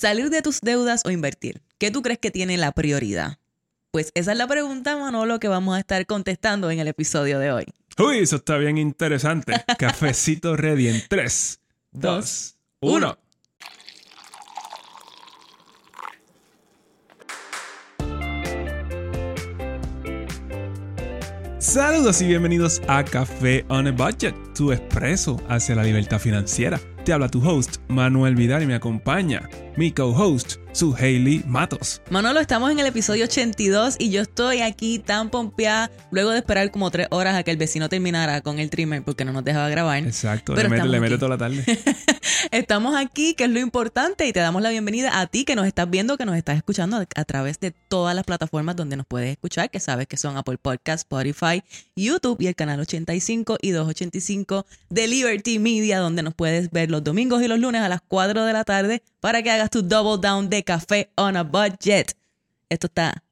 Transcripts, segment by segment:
¿Salir de tus deudas o invertir? ¿Qué tú crees que tiene la prioridad? Pues esa es la pregunta, Manolo, que vamos a estar contestando en el episodio de hoy. Uy, eso está bien interesante. Cafecito ready en 3, 2, 1. Saludos y bienvenidos a Café on a Budget, tu expreso hacia la libertad financiera. Te habla tu host, Manuel Vidal, y me acompaña mi co-host, su Hailey Matos. Manolo, estamos en el episodio 82 y yo estoy aquí tan pompeada luego de esperar como tres horas a que el vecino terminara con el trimmer porque no nos dejaba grabar. Exacto, Pero le mete, le mete toda la tarde. Estamos aquí, que es lo importante, y te damos la bienvenida a ti que nos estás viendo, que nos estás escuchando a, a través de todas las plataformas donde nos puedes escuchar, que sabes que son Apple Podcast, Spotify, YouTube y el canal 85 y 285 de Liberty Media, donde nos puedes ver los domingos y los lunes a las 4 de la tarde para que hagas tu double down de café on a budget. Esto está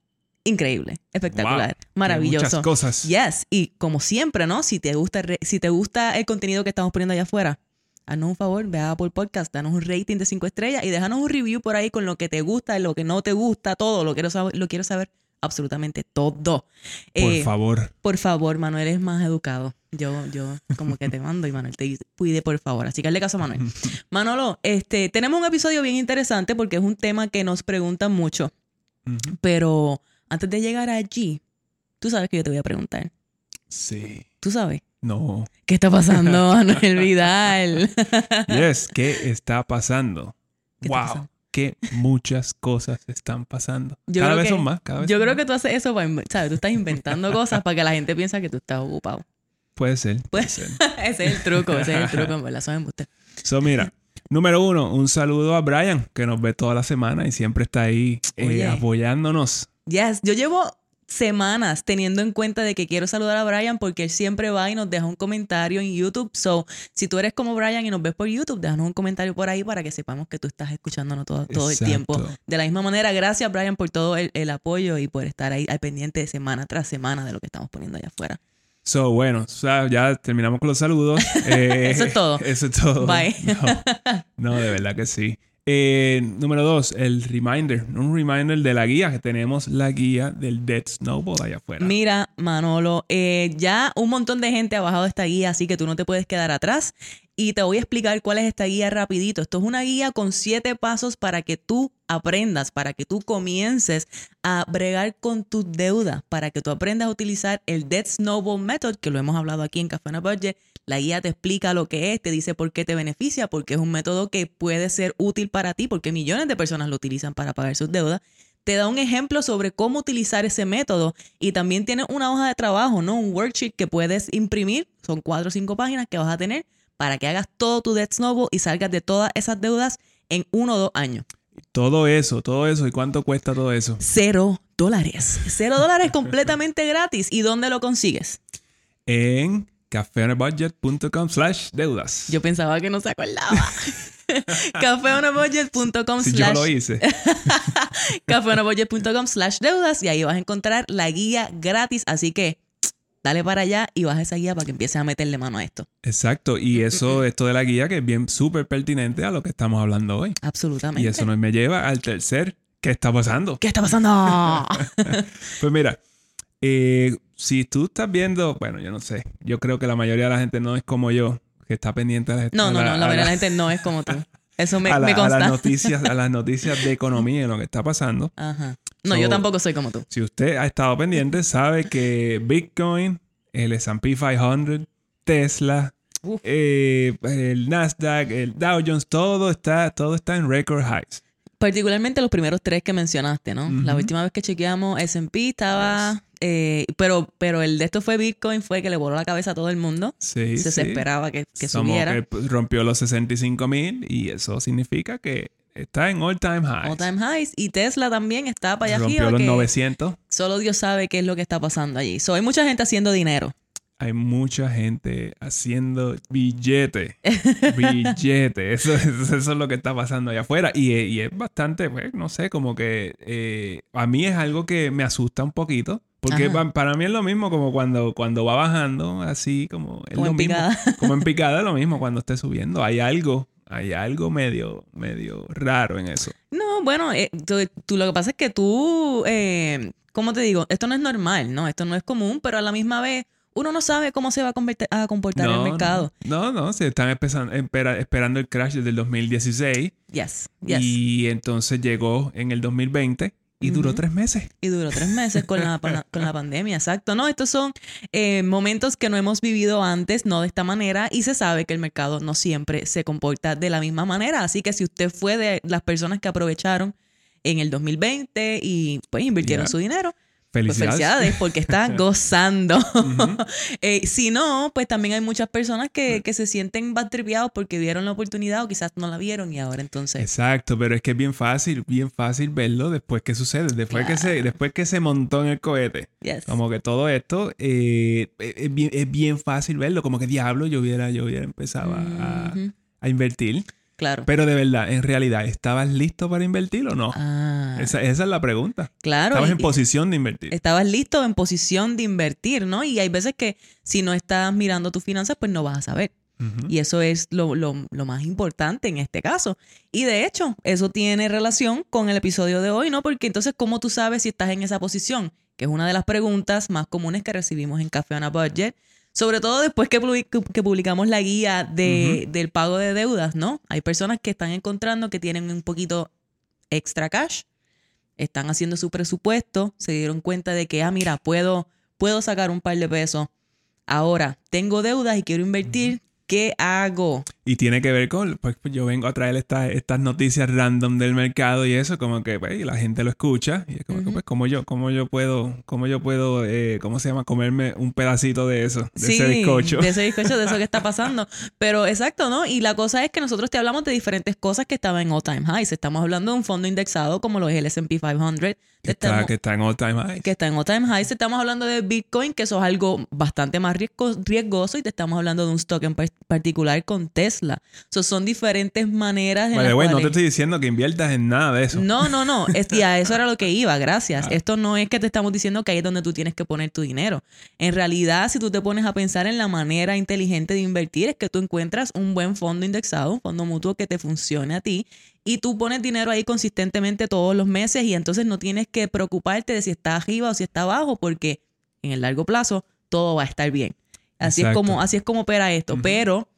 increíble, espectacular, Wow, maravilloso. Muchas cosas. Yes, y como siempre, ¿no? Si te gusta, si te gusta el contenido que estamos poniendo allá afuera, haznos un favor, ve a Apple Podcast, danos un rating de 5 estrellas y déjanos un review por ahí con lo que te gusta, lo que no te gusta, todo, lo quiero saber, lo quiero saber absolutamente todo. Por Eh, favor. por favor, Manuel es más educado. Yo, yo como que te mando y Manuel te dice, pide por favor. Así que hazle caso a Manuel. Manolo, este, tenemos un episodio bien interesante porque es un tema que nos preguntan mucho. Pero antes de llegar allí, tú sabes que yo te voy a preguntar. Sí. ¿Tú sabes? No. ¿Qué está pasando, Manuel Vidal? Yes, ¿qué está pasando? ¿Qué está wow, pasando? que muchas cosas están pasando. Yo cada vez que- son más, cada vez Yo creo más. que tú haces eso, para, ¿sabes? Tú estás inventando cosas para que la gente piensa que tú estás ocupado. Puede ser, puede ser. ese es el truco, ese es el truco, en verdad, son embustes. So, mira, número uno, un saludo a Brian, que nos ve toda la semana y siempre está ahí eh, apoyándonos. Yes, yo llevo semanas teniendo en cuenta de que quiero saludar a Brian porque él siempre va y nos deja un comentario en YouTube. So, si tú eres como Brian y nos ves por YouTube, déjanos un comentario por ahí para que sepamos que tú estás escuchándonos todo, todo el tiempo. De la misma manera, gracias Brian por todo el, el apoyo y por estar ahí al pendiente de semana tras semana de lo que estamos poniendo allá afuera. So, bueno, o sea, ya terminamos con los saludos. Eh, Eso es todo. Eso es todo. Bye. No, no, de verdad que sí. Eh, número dos, el reminder. Un reminder de la guía, que tenemos la guía del Dead Snowball allá afuera. Mira, Manolo, eh, ya un montón de gente ha bajado esta guía, así que tú no te puedes quedar atrás. Y te voy a explicar cuál es esta guía rapidito. Esto es una guía con siete pasos para que tú aprendas, para que tú comiences a bregar con tus deudas, para que tú aprendas a utilizar el Debt Snowball Method, que lo hemos hablado aquí en Café a Budget. La guía te explica lo que es, te dice por qué te beneficia, porque es un método que puede ser útil para ti, porque millones de personas lo utilizan para pagar sus deudas te da un ejemplo sobre cómo utilizar ese método y también tiene una hoja de trabajo, ¿no? Un worksheet que puedes imprimir, son cuatro o cinco páginas que vas a tener para que hagas todo tu Debt Snowball y salgas de todas esas deudas en uno o dos años. Todo eso, todo eso. ¿Y cuánto cuesta todo eso? Cero dólares. Cero dólares completamente gratis. ¿Y dónde lo consigues? En cafeonabudget.com slash deudas. Yo pensaba que no se acordaba. cafeonabudget.com si yo slash lo hice. cafeonabudget.com slash deudas y ahí vas a encontrar la guía gratis. Así que dale para allá y baja esa guía para que empieces a meterle mano a esto. Exacto. Y eso, esto de la guía, que es bien súper pertinente a lo que estamos hablando hoy. Absolutamente. Y eso nos me lleva al tercer. ¿Qué está pasando? ¿Qué está pasando? Pues mira, eh, si tú estás viendo, bueno, yo no sé, yo creo que la mayoría de la gente no es como yo, que está pendiente las no, no, no. La a verdad, la gente no es como tú. Eso me, a la- me a consta. las noticias, a las noticias de economía y lo que está pasando. Ajá. No, So- yo tampoco soy como tú. Si usted ha estado pendiente, sabe que Bitcoin, el S&P 500, Tesla, eh, el Nasdaq, el Dow Jones, todo está, todo está en record highs. Particularmente los primeros tres que mencionaste, ¿no? La última vez que chequeamos S&P estaba... eh, pero, pero el de esto fue Bitcoin, fue que le voló la cabeza a todo el mundo. Sí, se, sí. esperaba que, que Somos- subiera. eh, rompió los 65 mil y eso significa que está en all time highs. All time highs. Y Tesla también está para allá rompió arriba. los que 900. Solo Dios sabe qué es lo que está pasando allí. So, hay mucha gente haciendo dinero. Hay mucha gente haciendo billete. billete. Eso, eso, eso es lo que está pasando allá afuera. Y, eh, y es bastante, pues, no sé, como que eh, a mí es algo que me asusta un poquito. Porque pa- para mí es lo mismo como cuando, cuando va bajando, así como... Es Como lo en mismo. picada. Como en picada es lo mismo cuando esté subiendo. Hay algo hay algo medio, medio raro en eso. No, bueno, eh, tú, lo que pasa es que tú, eh, ¿cómo te digo? Esto no es normal, ¿no? Esto no es común, pero a la misma vez uno no sabe cómo se va a, comportar el mercado. No, no, se están esperando el crash desde el 2016. Yes, yes. Y entonces llegó en el 2020 y duró tres meses. Y duró tres meses con la, con la pandemia, exacto. No, estos son eh, momentos que no hemos vivido antes, no de esta manera, y se sabe que el mercado no siempre se comporta de la misma manera. Así que si usted fue de las personas que aprovecharon en el 2020 y pues invirtieron su dinero, pues felicidades. porque estás gozando. Eh, si no, pues también hay muchas personas que, se sienten batripeados porque vieron la oportunidad o quizás no la vieron y ahora entonces. Exacto, pero es que es bien fácil, bien fácil verlo después que sucede, después, que, se, después que se montó en el cohete. Como que todo esto eh, es, bien, es, bien, fácil verlo, como que diablo yo hubiera, yo hubiera empezado a, a invertir. Claro. Pero de verdad, en realidad, ¿estabas listo para invertir o no? Ah. Esa, es la pregunta. Claro. ¿Estabas en posición de invertir? Estabas listo en posición de invertir, ¿no? Y hay veces que si no estás mirando tus finanzas, pues no vas a saber. Y eso es lo, más importante en este caso. Y de hecho, eso tiene relación con el episodio de hoy, ¿no? Porque entonces, ¿cómo tú sabes si estás en esa posición? Que es una de las preguntas más comunes que recibimos en Café on a Budget sobre todo después que, publicamos la guía de, del pago de deudas, ¿no? Hay personas que están encontrando que tienen un poquito extra cash, están haciendo su presupuesto, se dieron cuenta de que, ah, mira, puedo, puedo sacar un par de pesos. Ahora, tengo deudas y quiero invertir. ¿Qué hago? Y tiene que ver con, pues, pues yo vengo a traer estas noticias random del mercado y eso, como que pues, la gente lo escucha. Y es como que, pues, ¿cómo yo, cómo yo puedo, cómo yo puedo, eh, ¿cómo se llama? Comerme un pedacito de eso, de ese bizcocho. De ese bizcocho, de eso que está pasando. Pero exacto, ¿no? Y la cosa es que nosotros te hablamos de diferentes cosas que estaban en all time highs. Estamos hablando de un fondo indexado como lo es el SP 500. Que está, que está en all time highs. Que está en all time highs. Estamos hablando de Bitcoin, que eso es algo bastante más riesgoso. Y te estamos hablando de un stock en particular con Tesla. So, son diferentes maneras. Vale, bueno, no te estoy diciendo que inviertas en nada de eso. No, no, no. Es, y a eso era lo que iba, gracias. Esto no es que te estamos diciendo que ahí es donde tú tienes que poner tu dinero. En realidad, si tú te pones a pensar en la manera inteligente de invertir, es que tú encuentras un buen fondo indexado, un fondo mutuo que te funcione a ti y tú pones dinero ahí consistentemente todos los meses y entonces no tienes que preocuparte de si está arriba o si está abajo porque en el largo plazo todo va a estar bien. Así es como así es como opera esto, pero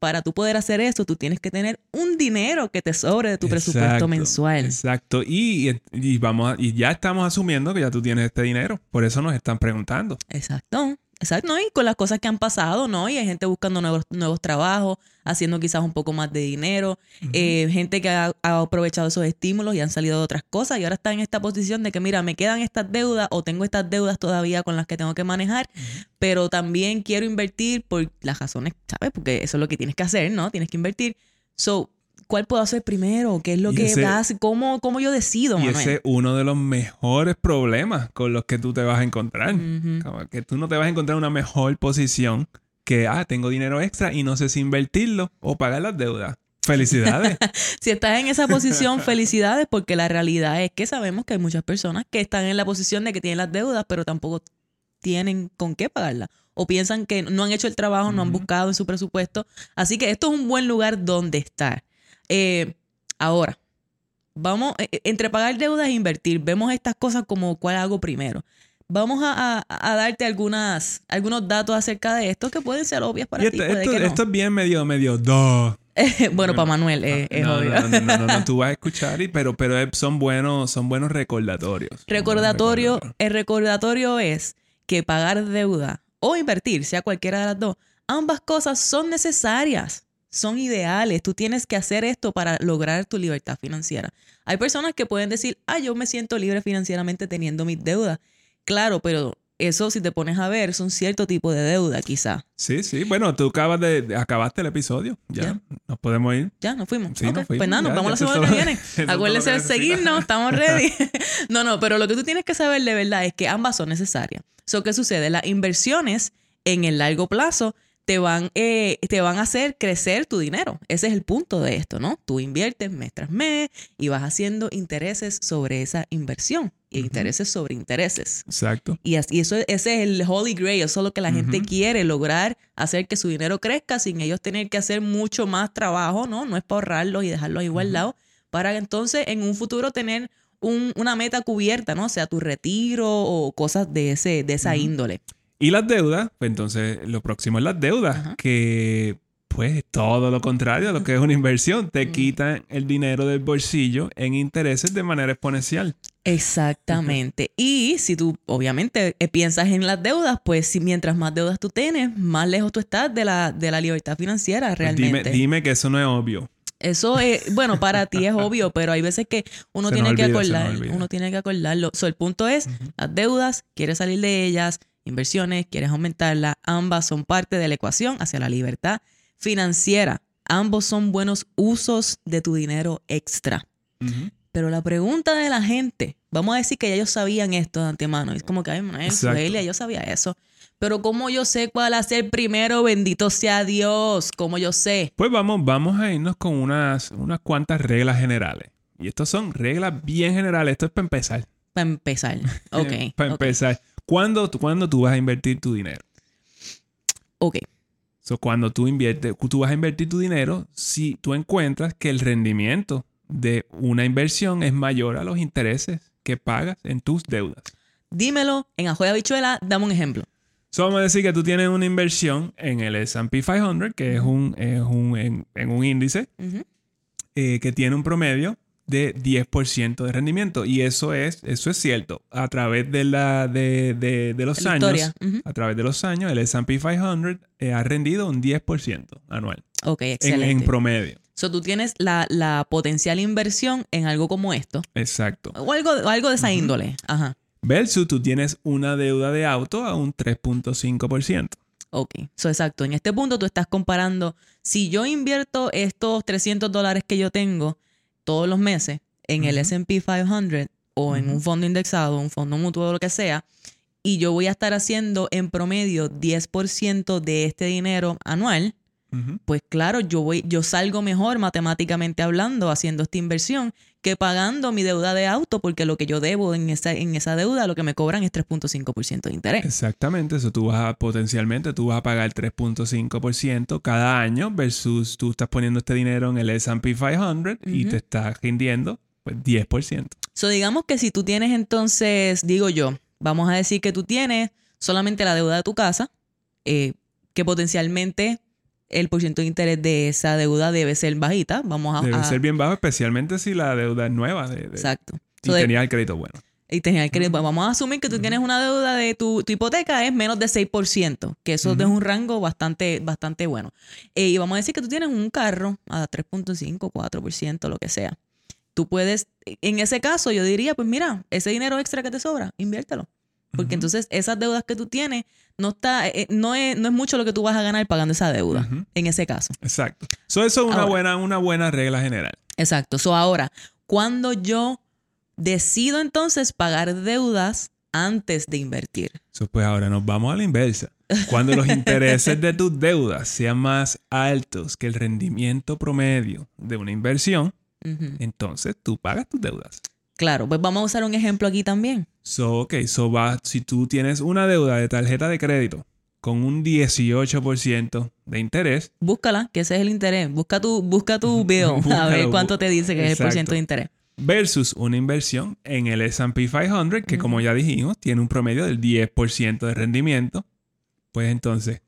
para tú poder hacer eso, tú tienes que tener un dinero que te sobre de tu presupuesto mensual. Exacto. Y, y, vamos y ya estamos asumiendo que ya tú tienes este dinero. Por eso nos están preguntando. Exacto. Exacto, ¿no? Y con las cosas que han pasado, ¿no? Y hay gente buscando nuevos, nuevos trabajos, haciendo quizás un poco más de dinero, eh, gente que ha, aprovechado esos estímulos y han salido de otras cosas y ahora está en esta posición de que, mira, me quedan estas deudas o tengo estas deudas todavía con las que tengo que manejar, pero también quiero invertir por las razones, ¿sabes? Porque eso es lo que tienes que hacer, ¿no? Tienes que invertir. So, ¿Cuál puedo hacer primero? ¿Qué es lo que ese, ¿Cómo, ¿Cómo, yo decido? Y ese es uno de los mejores problemas con los que tú te vas a encontrar. Como que tú no te vas a encontrar una mejor posición que, ah, tengo dinero extra y no sé si invertirlo o pagar las deudas. Felicidades. si estás en esa posición, felicidades, porque la realidad es que sabemos que hay muchas personas que están en la posición de que tienen las deudas, pero tampoco tienen con qué pagarlas. O piensan que no han hecho el trabajo, no han buscado en su presupuesto. Así que esto es un buen lugar donde estar. Eh, ahora, vamos, eh, eh, entre pagar deudas e invertir, vemos estas cosas como cuál hago primero. Vamos a, darte algunas, algunos datos acerca de esto que pueden ser obvias para ti. Esto, es bien medio, medio, dos. bueno, para Manuel es, obvio. No, no, no, tú vas a escuchar, y, pero, pero son, buenos, son buenos recordatorios. Recordatorio, el recordatorio es que pagar deuda o invertir, sea cualquiera de las dos, ambas cosas son necesarias son ideales. Tú tienes que hacer esto para lograr tu libertad financiera. Hay personas que pueden decir, ah, yo me siento libre financieramente teniendo mis deudas. Claro, pero eso si te pones a ver son cierto tipo de deuda quizá. Sí, sí. Bueno, tú acabas de, acabaste el episodio. Ya, nos podemos ir. Ya, nos fuimos. Sí, nos fuimos. Pues nada, nos vemos la semana que viene. Acuérdense de seguirnos, estamos ready. no, no, pero lo que tú tienes que saber de verdad es que ambas son necesarias. So, ¿Qué sucede? Las inversiones en el largo plazo te van, eh, te van a hacer crecer tu dinero. Ese es el punto de esto, ¿no? Tú inviertes mes tras mes y vas haciendo intereses sobre esa inversión. Y intereses sobre intereses. Exacto. Y, así, eso, ese es el holy grail, eso es lo que la gente quiere, lograr hacer que su dinero crezca sin ellos tener que hacer mucho más trabajo, ¿no? No es para ahorrarlo y dejarlo ahí guardado, para entonces en un futuro tener una meta cubierta, ¿no? O sea, tu retiro o cosas de, ese, de esa índole. Y las deudas, pues entonces lo próximo es las deudas, que pues todo lo contrario a lo que es una inversión, te quitan el dinero del bolsillo en intereses de manera exponencial. Exactamente. Y si tú obviamente eh, piensas en las deudas, pues si mientras más deudas tú tienes, más lejos tú estás de la, de la libertad financiera pues realmente. dime, dime que eso no es obvio. Eso es, bueno, para ti es obvio, pero hay veces que uno tiene que acordar, uno tiene que acordarlo. So, el punto es, las deudas, quieres salir de ellas, inversiones, quieres aumentarlas, ambas son parte de la ecuación hacia la libertad financiera. Ambos son buenos usos de tu dinero extra. Pero la pregunta de la gente, vamos a decir que ya ellos sabían esto de antemano. Es como que, ay, Elia, yo sabía eso. Pero ¿cómo yo sé cuál hacer primero? Bendito sea Dios. ¿Cómo yo sé? Pues vamos, vamos a irnos con unas, unas cuantas reglas generales. Y estas son reglas bien generales. Esto es para empezar. Para empezar. Ok. para empezar. ¿Cuándo, tú vas a invertir tu dinero? Ok. So, cuando tú inviertes, tú vas a invertir tu dinero si tú encuentras que el rendimiento de una inversión es mayor a los intereses que pagas en tus deudas. Dímelo en Ajo de Habichuela, dame un ejemplo. So, vamos a decir que tú tienes una inversión en el S&P 500, que es un, un, en, un índice eh, que tiene un promedio de 10% de rendimiento. Y eso es, eso es cierto. A través de, la, de, de, los años, a través de los años, el S&P 500 eh, ha rendido un 10% anual. Ok, excelente. En, promedio. So, tú tienes la, potencial inversión en algo como esto. Exacto. O algo, algo de esa índole. Ajá. Versus tú tienes una deuda de auto a un 3.5%. Ok, so, exacto. En este punto tú estás comparando, si yo invierto estos 300 dólares que yo tengo todos los meses en el SP 500 o en un fondo indexado, un fondo mutuo, lo que sea, y yo voy a estar haciendo en promedio 10% de este dinero anual, pues claro, yo voy, yo salgo mejor matemáticamente hablando haciendo esta inversión que pagando mi deuda de auto, porque lo que yo debo en esa, en esa deuda, lo que me cobran es 3.5% de interés. Exactamente, eso tú vas a, potencialmente, tú vas a pagar 3.5% cada año versus tú estás poniendo este dinero en el S&P 500 y te estás rindiendo pues 10%. So digamos que si tú tienes entonces, digo yo, vamos a decir que tú tienes solamente la deuda de tu casa, eh, que potencialmente el porcentaje de interés de esa deuda debe ser bajita. Vamos a, debe ser bien bajo, especialmente si la deuda es nueva. Exacto. Y tenía el crédito bueno. Y tenía el crédito. Vamos a asumir que tú tienes una deuda de tu, hipoteca es menos de 6%, que eso es un rango bastante, bastante bueno. Eh, y vamos a decir que tú tienes un carro a 3.5, 4%, lo que sea. Tú puedes, en ese caso, yo diría, pues mira, ese dinero extra que te sobra, inviértelo. Porque entonces esas deudas que tú tienes no está eh, no, es, no es mucho lo que tú vas a ganar pagando esa deuda en ese caso. Exacto. eso es una buena una buena regla general. Exacto. So ahora, cuando yo decido entonces pagar deudas antes de invertir. So, pues ahora nos vamos a la inversa. Cuando los intereses de tus deudas sean más altos que el rendimiento promedio de una inversión, entonces tú pagas tus deudas. Claro, pues vamos a usar un ejemplo aquí también. So, ok, so va, si tú tienes una deuda de tarjeta de crédito con un 18% de interés. Búscala, que ese es el interés. Busca tu, busca tu bill a ver cuánto te dice que es el porcentaje de interés. Versus una inversión en el S&P 500, que como ya dijimos, tiene un promedio del 10% de rendimiento. Pues entonces,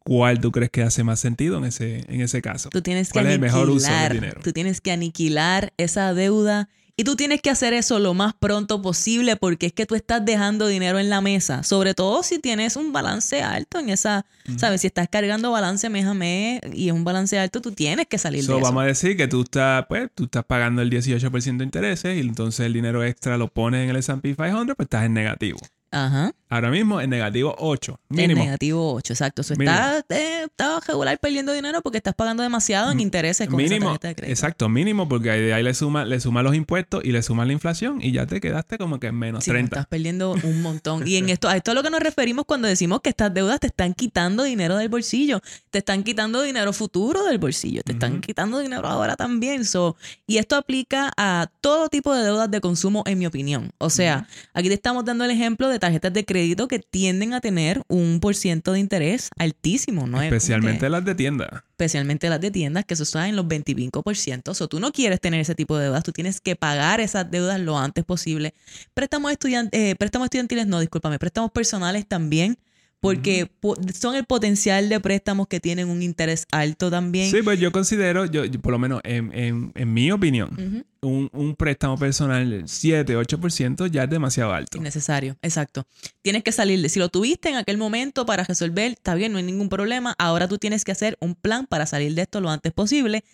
¿cuál tú crees que hace más sentido en ese, en ese caso? Tú tienes que ¿Cuál es el mejor uso del dinero? Tú tienes que aniquilar esa deuda y tú tienes que hacer eso lo más pronto posible porque es que tú estás dejando dinero en la mesa, sobre todo si tienes un balance alto en esa, ¿sabes? Si estás cargando balance mes a mes y es un balance alto, tú tienes que salir de eso. Vamos a decir que tú estás, pues, tú estás pagando el 18% de intereses y entonces el dinero extra lo pones en el S&P 500, pues estás en negativo. Ajá. Ahora mismo en negativo 8. En Mínimo. negativo 8, exacto. Eso está, eh, está regular perdiendo dinero porque estás pagando demasiado en intereses con esa Mínimo. tarjeta de crédito. Exacto, mínimo, porque ahí, de ahí le suma, le suma los impuestos y le suma la inflación y ya te quedaste como que en menos Sí, no, 30. estás perdiendo un montón. Y en esto, a esto es a lo que nos referimos cuando decimos que estas deudas te están quitando dinero del bolsillo. Te están quitando dinero futuro del bolsillo. Te están quitando dinero ahora también. So, y esto aplica a todo tipo de deudas de consumo, en mi opinión. O sea, aquí te estamos dando el ejemplo de tarjetas de crédito que tienden a tener un por ciento de interés altísimo. ¿no? Especialmente las de tienda. especialmente las de tiendas, que eso está en los 25%. O sea, tú no quieres tener ese tipo de deudas, tú tienes que pagar esas deudas lo antes posible. Préstamos, estudian- eh, préstamos estudiantiles, no, discúlpame, préstamos personales también, porque po- son el potencial de préstamos que tienen un interés alto también. Sí, pues yo considero, yo, yo por lo menos en, en- en mi opinión, un, un préstamo personal del 7, 8% ya es demasiado alto. Innecesario, exacto. Tienes que salir si lo tuviste en aquel momento para resolver, está bien, no hay ningún problema. Ahora tú tienes que hacer un plan para salir de esto lo antes posible.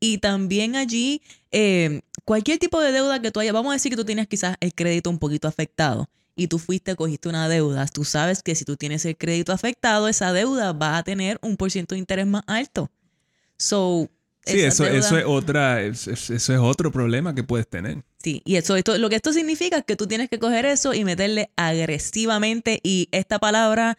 Y también allí, eh, cualquier tipo de deuda que tú hayas, vamos a decir que tú tienes quizás el crédito un poquito afectado y tú fuiste, cogiste una deuda, tú sabes que si tú tienes el crédito afectado, esa deuda va a tener un por ciento de interés más alto. So, Sí, eso, es otra, es- es- eso es otro problema que puedes tener. Sí, y eso, esto, lo que esto significa es que tú tienes que coger eso y meterle agresivamente y esta palabra,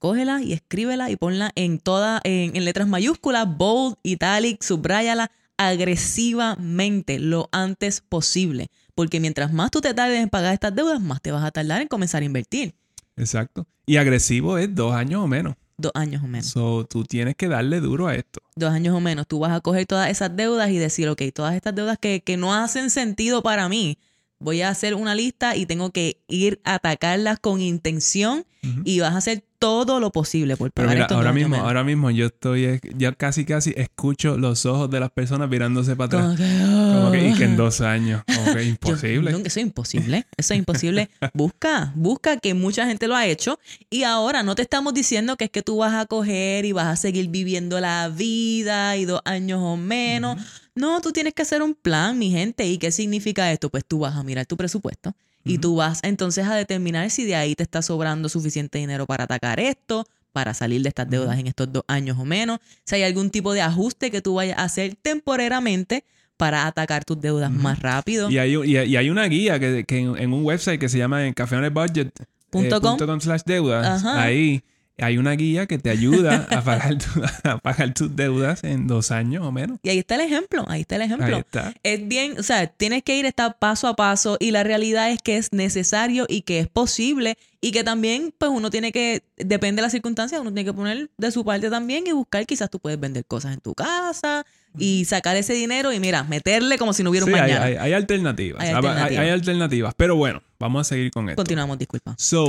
cógela y escríbela y ponla en toda, en, en letras mayúsculas, bold, italic, subráyala agresivamente lo antes posible. Porque mientras más tú te tardes en pagar estas deudas, más te vas a tardar en comenzar a invertir. Exacto. Y agresivo es dos años o menos. Dos años o menos. So, tú tienes que darle duro a esto. Dos años o menos. Tú vas a coger todas esas deudas y decir, ok, todas estas deudas que, que no hacen sentido para mí, voy a hacer una lista y tengo que ir a atacarlas con intención Ujú. y vas a hacer todo lo posible por Pero pagar mira, estos ahora mismo, menos. ahora mismo yo estoy, ya casi casi escucho los ojos de las personas mirándose para atrás. Como que, Como que, y que en "Ah". dos años, como que Yo- imposible. no, eso es imposible. Eso es imposible. busca, busca que mucha gente lo ha hecho. Y ahora no te estamos diciendo que es que tú vas a coger y vas a seguir viviendo la vida y dos años o menos. No, tú tienes que hacer un plan, mi gente. ¿Y qué significa esto? Pues tú vas a mirar tu presupuesto y tú vas entonces a determinar si de ahí te está sobrando suficiente dinero para atacar esto, para salir de estas deudas en estos dos años o menos. Si hay algún tipo de ajuste que tú vayas a hacer temporeramente para atacar tus deudas más rápido. Y hay, y hay- y hay una guía que, que en, en un website que se llama en cafeonebudget.com com. slash deudas. Ahí hay una guía que te ayuda a pagar, tu- a pagar tus deudas en dos años o menos. Y ahí está el ejemplo, ahí está el ejemplo. Ahí está. Es bien, o sea, tienes que ir esta paso a paso y la realidad es que es necesario y que es posible y que también, pues uno tiene que, depende de las circunstancias, uno tiene que poner de su parte también y buscar, quizás tú puedes vender cosas en tu casa y sacar ese dinero y mira, meterle como si no hubiera un Sí, mañana. hay- hay alternativas. Hay Hay- alternativas. hay alternativas. Pero bueno, vamos a seguir con esto. Continuamos, disculpa. So,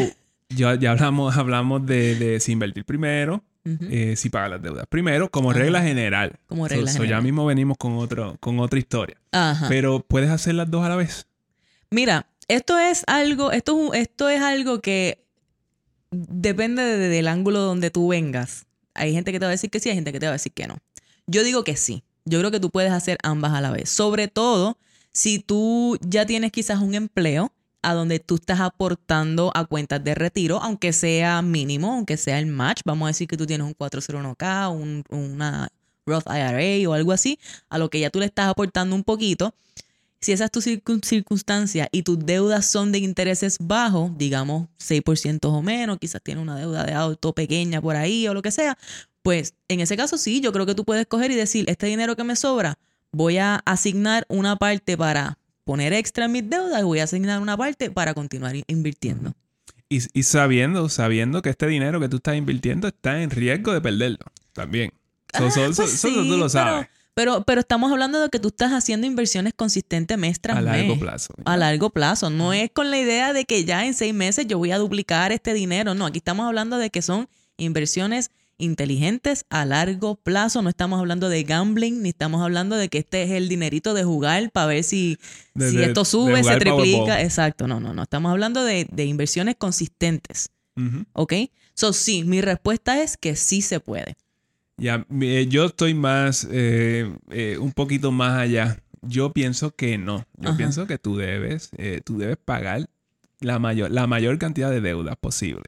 ya, ya hablamos, hablamos de, de si invertir primero, eh, si pagar las deudas primero, como Ajá. regla general. Como regla so general. ya mismo venimos con, otro, con otra historia. Ajá. Pero puedes hacer las dos a la vez. Mira, esto es algo, esto esto es algo que depende de- del ángulo donde tú vengas. Hay gente que te va a decir que sí, hay gente que te va a decir que no. Yo digo que sí. Yo creo que tú puedes hacer ambas a la vez. Sobre todo si tú ya tienes quizás un empleo a donde tú estás aportando a cuentas de retiro, aunque sea mínimo, aunque sea el match. Vamos a decir que tú tienes un 401k, un, una Roth IRA o algo así, a lo que ya tú le estás aportando un poquito. Si esa es tu circun- circunstancia y tus deudas son de intereses bajos, digamos 6% o menos, quizás tienes una deuda de auto pequeña por ahí o lo que sea, pues en ese caso sí, yo creo que tú puedes coger y decir, este dinero que me sobra, voy a asignar una parte para poner extra en mis deudas y voy a asignar una parte para continuar in- invirtiendo. Y, y sabiendo, sabiendo que este dinero que tú estás invirtiendo está en riesgo de perderlo también. Ah, so- so- pues so- sí, tú lo sabes. Pero, pero estamos hablando de que tú estás haciendo inversiones consistentes mes tras A largo mes. plazo. A largo plazo. No es con la idea de que ya en seis meses yo voy a duplicar este dinero. No, aquí estamos hablando de que son inversiones inteligentes a largo plazo. No estamos hablando de gambling, ni estamos hablando de que este es el dinerito de jugar para ver si, De- si de- esto sube, se triplica. Powerball. Exacto, no, no, no. Estamos hablando de, de inversiones consistentes. ¿Ok? So, sí, mi respuesta es que sí se puede. Ya, eh, yo estoy más, eh, eh, un poquito más allá. Yo pienso que no. Yo Ajá. pienso que tú debes, eh, tú debes pagar la mayor, la mayor cantidad de deudas posible.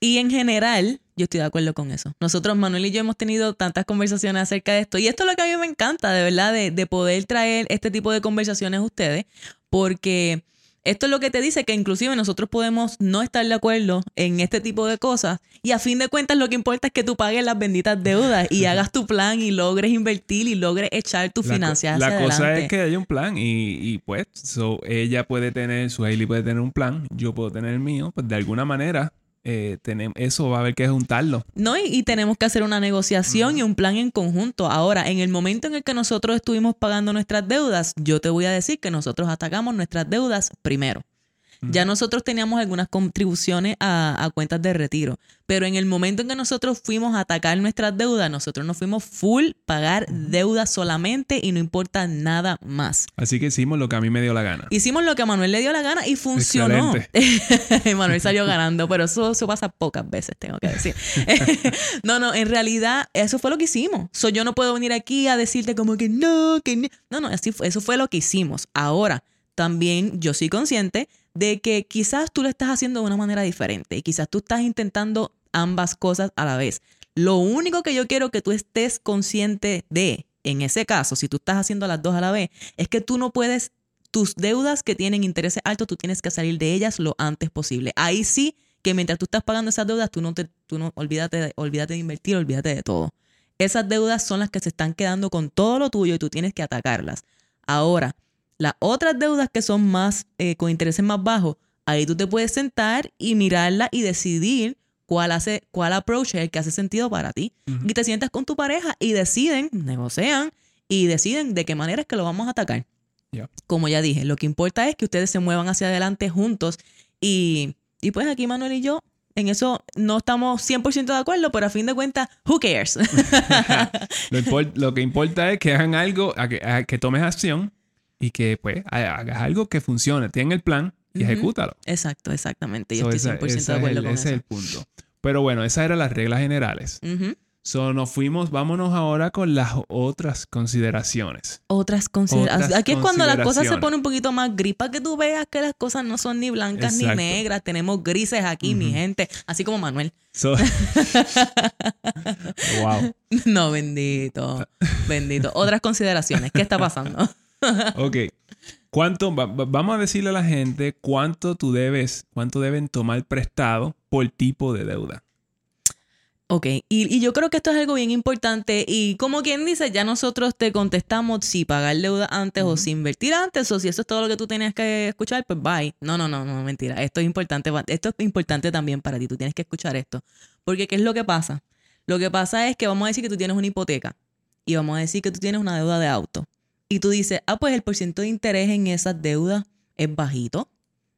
Y en general, yo estoy de acuerdo con eso. Nosotros, Manuel y yo, hemos tenido tantas conversaciones acerca de esto. Y esto es lo que a mí me encanta, de verdad, de, de poder traer este tipo de conversaciones a ustedes, porque esto es lo que te dice que inclusive nosotros podemos no estar de acuerdo en este tipo de cosas y a fin de cuentas lo que importa es que tú pagues las benditas deudas y hagas tu plan y logres invertir y logres echar tu financiación La, cosa es que hay un plan y, y pues ella puede tener, su Hailey puede tener un plan, yo puedo tener el mío, pues de alguna manera eh, tenemos, eso va a haber que juntarlo. No, y, tenemos que hacer una negociación y un plan en conjunto. Ahora, en el momento en el que nosotros estuvimos pagando nuestras deudas, yo te voy a decir que nosotros atacamos nuestras deudas primero. Ya nosotros teníamos algunas contribuciones a, cuentas de retiro, pero en el momento en que nosotros fuimos a atacar nuestras deudas, nosotros nos fuimos full pagar deudas solamente y no importa nada más. Así que hicimos lo que a mí me dio la gana. Hicimos lo que a Manuel le dio la gana y funcionó. Manuel salió ganando, pero eso, eso pasa pocas veces, tengo que decir. no, no, en realidad eso fue lo que hicimos. So, yo no puedo venir aquí a decirte como que no, que no. No, no, así eso fue lo que hicimos. Ahora, también yo soy consciente de que quizás tú lo estás haciendo de una manera diferente y quizás tú estás intentando ambas cosas a la vez. Lo único que yo quiero que tú estés consciente de, en ese caso, si tú estás haciendo las dos a la vez, es que tú no puedes, tus deudas que tienen intereses altos, tú tienes que salir de ellas lo antes posible. Ahí sí que mientras tú estás pagando esas deudas, tú no te, tú no, olvídate, olvídate de invertir, olvídate de todo. Esas deudas son las que se están quedando con todo lo tuyo y tú tienes que atacarlas. Ahora, las otras deudas que son más, eh, con intereses más bajos, ahí tú te puedes sentar y mirarla y decidir cuál hace, cuál approach es el que hace sentido para ti. Y te sientas con tu pareja y deciden, negocian y deciden de qué manera es que lo vamos a atacar. Como ya dije, lo que importa es que ustedes se muevan hacia adelante juntos y, y pues aquí Manuel y yo en eso no estamos 100% de acuerdo, pero a fin de cuentas, who cares? lo, que importa es que hagan algo, que, que tomes acción y que pues hagas algo que funcione. Tienen el plan y ejecútalo. Exacto, exactamente. Yo estoy 100% de acuerdo con ese es el punto. Pero bueno, esas eran las reglas generales. So, nos fuimos, vámonos ahora con las otras consideraciones. Otras consideraciones. Aquí es cuando las cosas se ponen un poquito más gris, para que tú veas que las cosas no son ni blancas ni negras. Tenemos grises aquí, mi gente. Así como Manuel. wow. No, bendito. Bendito. Otras consideraciones. ¿Qué está pasando? Ok. ¿Cuánto, vamos a decirle a la gente cuánto tú debes, cuánto deben tomar prestado por tipo de deuda. Ok, y, yo creo que esto es algo bien importante y como quien dice, ya nosotros te contestamos si pagar deuda antes o si invertir antes o si eso es todo lo que tú tenías que escuchar, pues bye. No, no, no, no, mentira. Esto es importante, esto es importante también para ti, tú tienes que escuchar esto. Porque ¿qué es lo que pasa? Lo que pasa es que vamos a decir que tú tienes una hipoteca y vamos a decir que tú tienes una deuda de auto y tú dices, ah, pues el porcentaje de interés en esas deudas es bajito.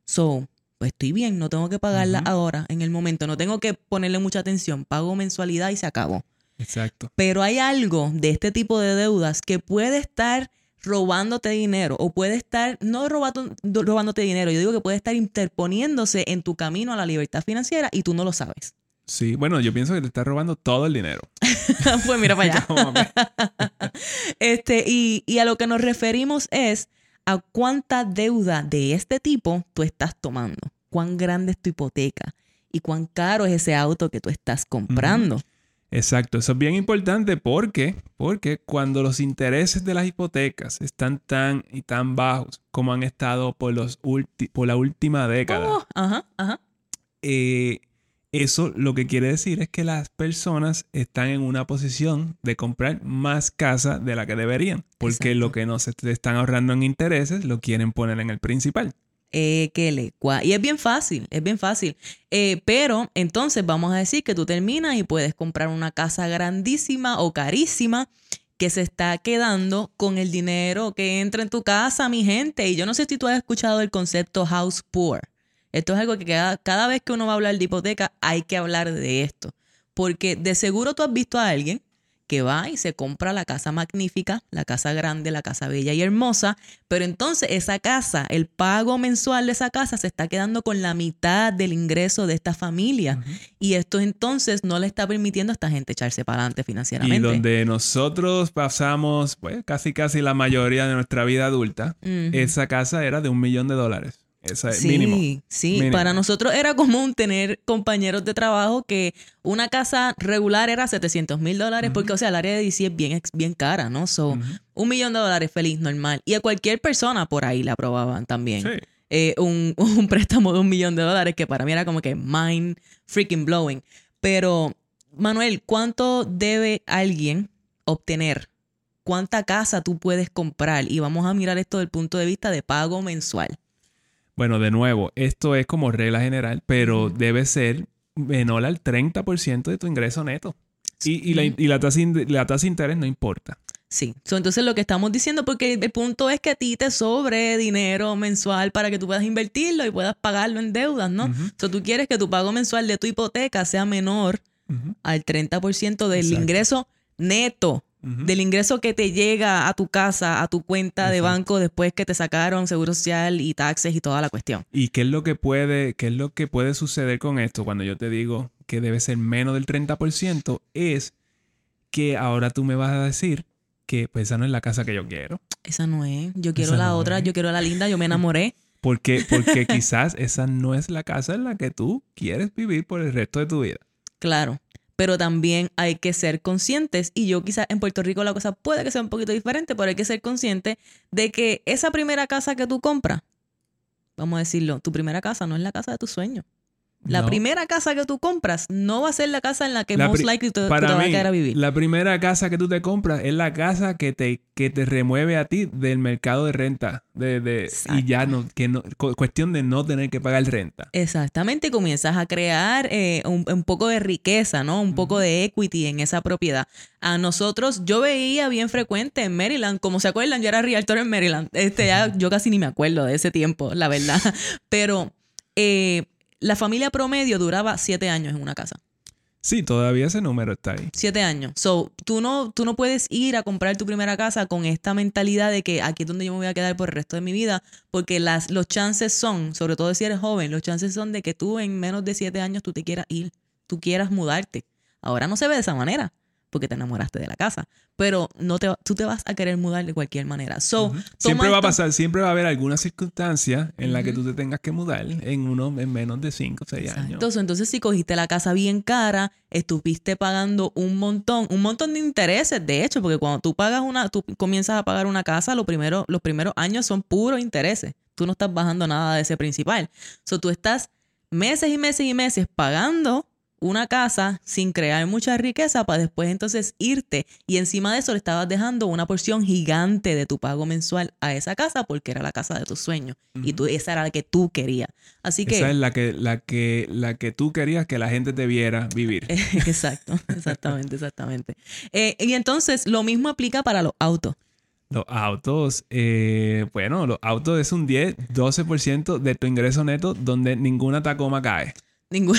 So, pues estoy bien, no tengo que pagarla ahora, en el momento, no tengo que ponerle mucha atención, pago mensualidad y se acabó. Exacto. Pero hay algo de este tipo de deudas que puede estar robándote dinero o puede estar, no robando, robándote dinero, yo digo que puede estar interponiéndose en tu camino a la libertad financiera y tú no lo sabes. Sí, bueno, yo pienso que te está robando todo el dinero. pues mira para allá. este, y, y a lo que nos referimos es a cuánta deuda de este tipo tú estás tomando, cuán grande es tu hipoteca y cuán caro es ese auto que tú estás comprando. Exacto, eso es bien importante porque, porque cuando los intereses de las hipotecas están tan y tan bajos como han estado por, los por la última década, oh, ajá, ajá. Eh, eso lo que quiere decir es que las personas están en una posición de comprar más casa de la que deberían, porque lo que no se están ahorrando en intereses lo quieren poner en el principal. Eh, que le y es bien fácil, es bien fácil. Eh, pero entonces vamos a decir que tú terminas y puedes comprar una casa grandísima o carísima que se está quedando con el dinero que entra en tu casa, mi gente. Y yo no sé si tú has escuchado el concepto house poor. Esto es algo que cada, vez que uno va a hablar de hipoteca hay que hablar de esto. Porque de seguro tú has visto a alguien que va y se compra la casa magnífica, la casa grande, la casa bella y hermosa, pero entonces esa casa, el pago mensual de esa casa se está quedando con la mitad del ingreso de esta familia. Y esto entonces no le está permitiendo a esta gente echarse para adelante financieramente. Y donde nosotros pasamos pues, casi casi la mayoría de nuestra vida adulta, esa casa era de un millón de dólares Esa es Sí, mínimo. sí. Mínimo. Para nosotros era común tener compañeros de trabajo que una casa regular era 700 mil dólares, porque, o sea, el área de DC es bien, bien cara, ¿no? So, un millón de dólares feliz, normal. Y a cualquier persona por ahí la aprobaban también. Sí. Eh, un, un préstamo de un millón de dólares que para mí era como que mind freaking blowing. Pero, Manuel, ¿cuánto debe alguien obtener? ¿Cuánta casa tú puedes comprar? Y vamos a mirar esto desde el punto de vista de pago mensual. Bueno, de nuevo, esto es como regla general, pero debe ser menor al 30% de tu ingreso neto. Y, y la, y la tasa, in- la tasa de interés no importa. Sí, So, entonces lo que estamos diciendo, porque el punto es que a ti te sobre dinero mensual para que tú puedas invertirlo y puedas pagarlo en deudas, ¿no? So, tú quieres que tu pago mensual de tu hipoteca sea menor Ujú. al 30% del Exacto. ingreso neto, Del ingreso que te llega a tu casa, a tu cuenta de banco después que te sacaron seguro social y taxes y toda la cuestión. ¿Y qué es lo que puede, qué es lo que puede suceder con esto cuando yo te digo que debe ser menos del 30%? Es que ahora tú me vas a decir que pues esa no es la casa que yo quiero. Esa no es. Yo quiero Esa la no otra, es. yo quiero la linda, yo me enamoré. Porque, porque quizás esa no es la casa en la que tú quieres vivir por el resto de tu vida. Claro. Pero también hay que ser conscientes, y yo quizás en Puerto Rico la cosa puede que sea un poquito diferente, pero hay que ser consciente de que esa primera casa que tú compras, vamos a decirlo, tu primera casa no es la casa de tus sueños. La No. primera casa que tú compras no va a ser la casa en la que La most likely tú Para te vas a quedar a vivir. la primera casa que tú te compras es la casa que te, que te remueve a ti del mercado de renta. De, de, y ya no, que no, cu- cuestión de no tener que pagar renta. Exactamente, y comienzas a crear eh, un, un poco de riqueza, ¿no? Un poco de equity en esa propiedad. A nosotros, yo veía bien frecuente en Maryland, como se acuerdan, yo era realtor en Maryland. Este, ya, yo casi ni me acuerdo de ese tiempo, la verdad. Pero eh, la familia promedio duraba siete años en una casa. Sí, todavía ese número está ahí. Siete años. So, tú no, tú no puedes ir a comprar tu primera casa con esta mentalidad de que aquí es donde yo me voy a quedar por el resto de mi vida, porque las, los chances son, sobre todo si eres joven, los chances son de que tú en menos de siete años tú te quieras ir, tú quieras mudarte. Ahora no se ve de esa manera, porque te enamoraste de la casa, pero no te, va- tú te vas a querer mudar de cualquier manera. So, Siempre va a pasar, siempre va a haber alguna circunstancia en la que tú te tengas que mudar en uno en menos de 5 o 6 años. So, Entonces, si cogiste la casa bien cara, estuviste pagando un montón, un montón de intereses, de hecho, porque cuando tú pagas una, tú comienzas a pagar una casa, lo primero, los primeros años son puros intereses. Tú no estás bajando nada de ese principal. So, tú estás meses y meses y meses pagando una casa sin crear mucha riqueza para después entonces irte y encima de eso le estabas dejando una porción gigante de tu pago mensual a esa casa porque era la casa de tus sueños y tú esa era la que tú querías. Así que Esa es la que, la que, la que tú querías que la gente te viera vivir. Exacto, exactamente, exactamente. Eh, y entonces lo mismo aplica para los autos. Los autos, eh, bueno, los autos es un 10, 12% de tu ingreso neto donde ninguna Tacoma cae. Ningún...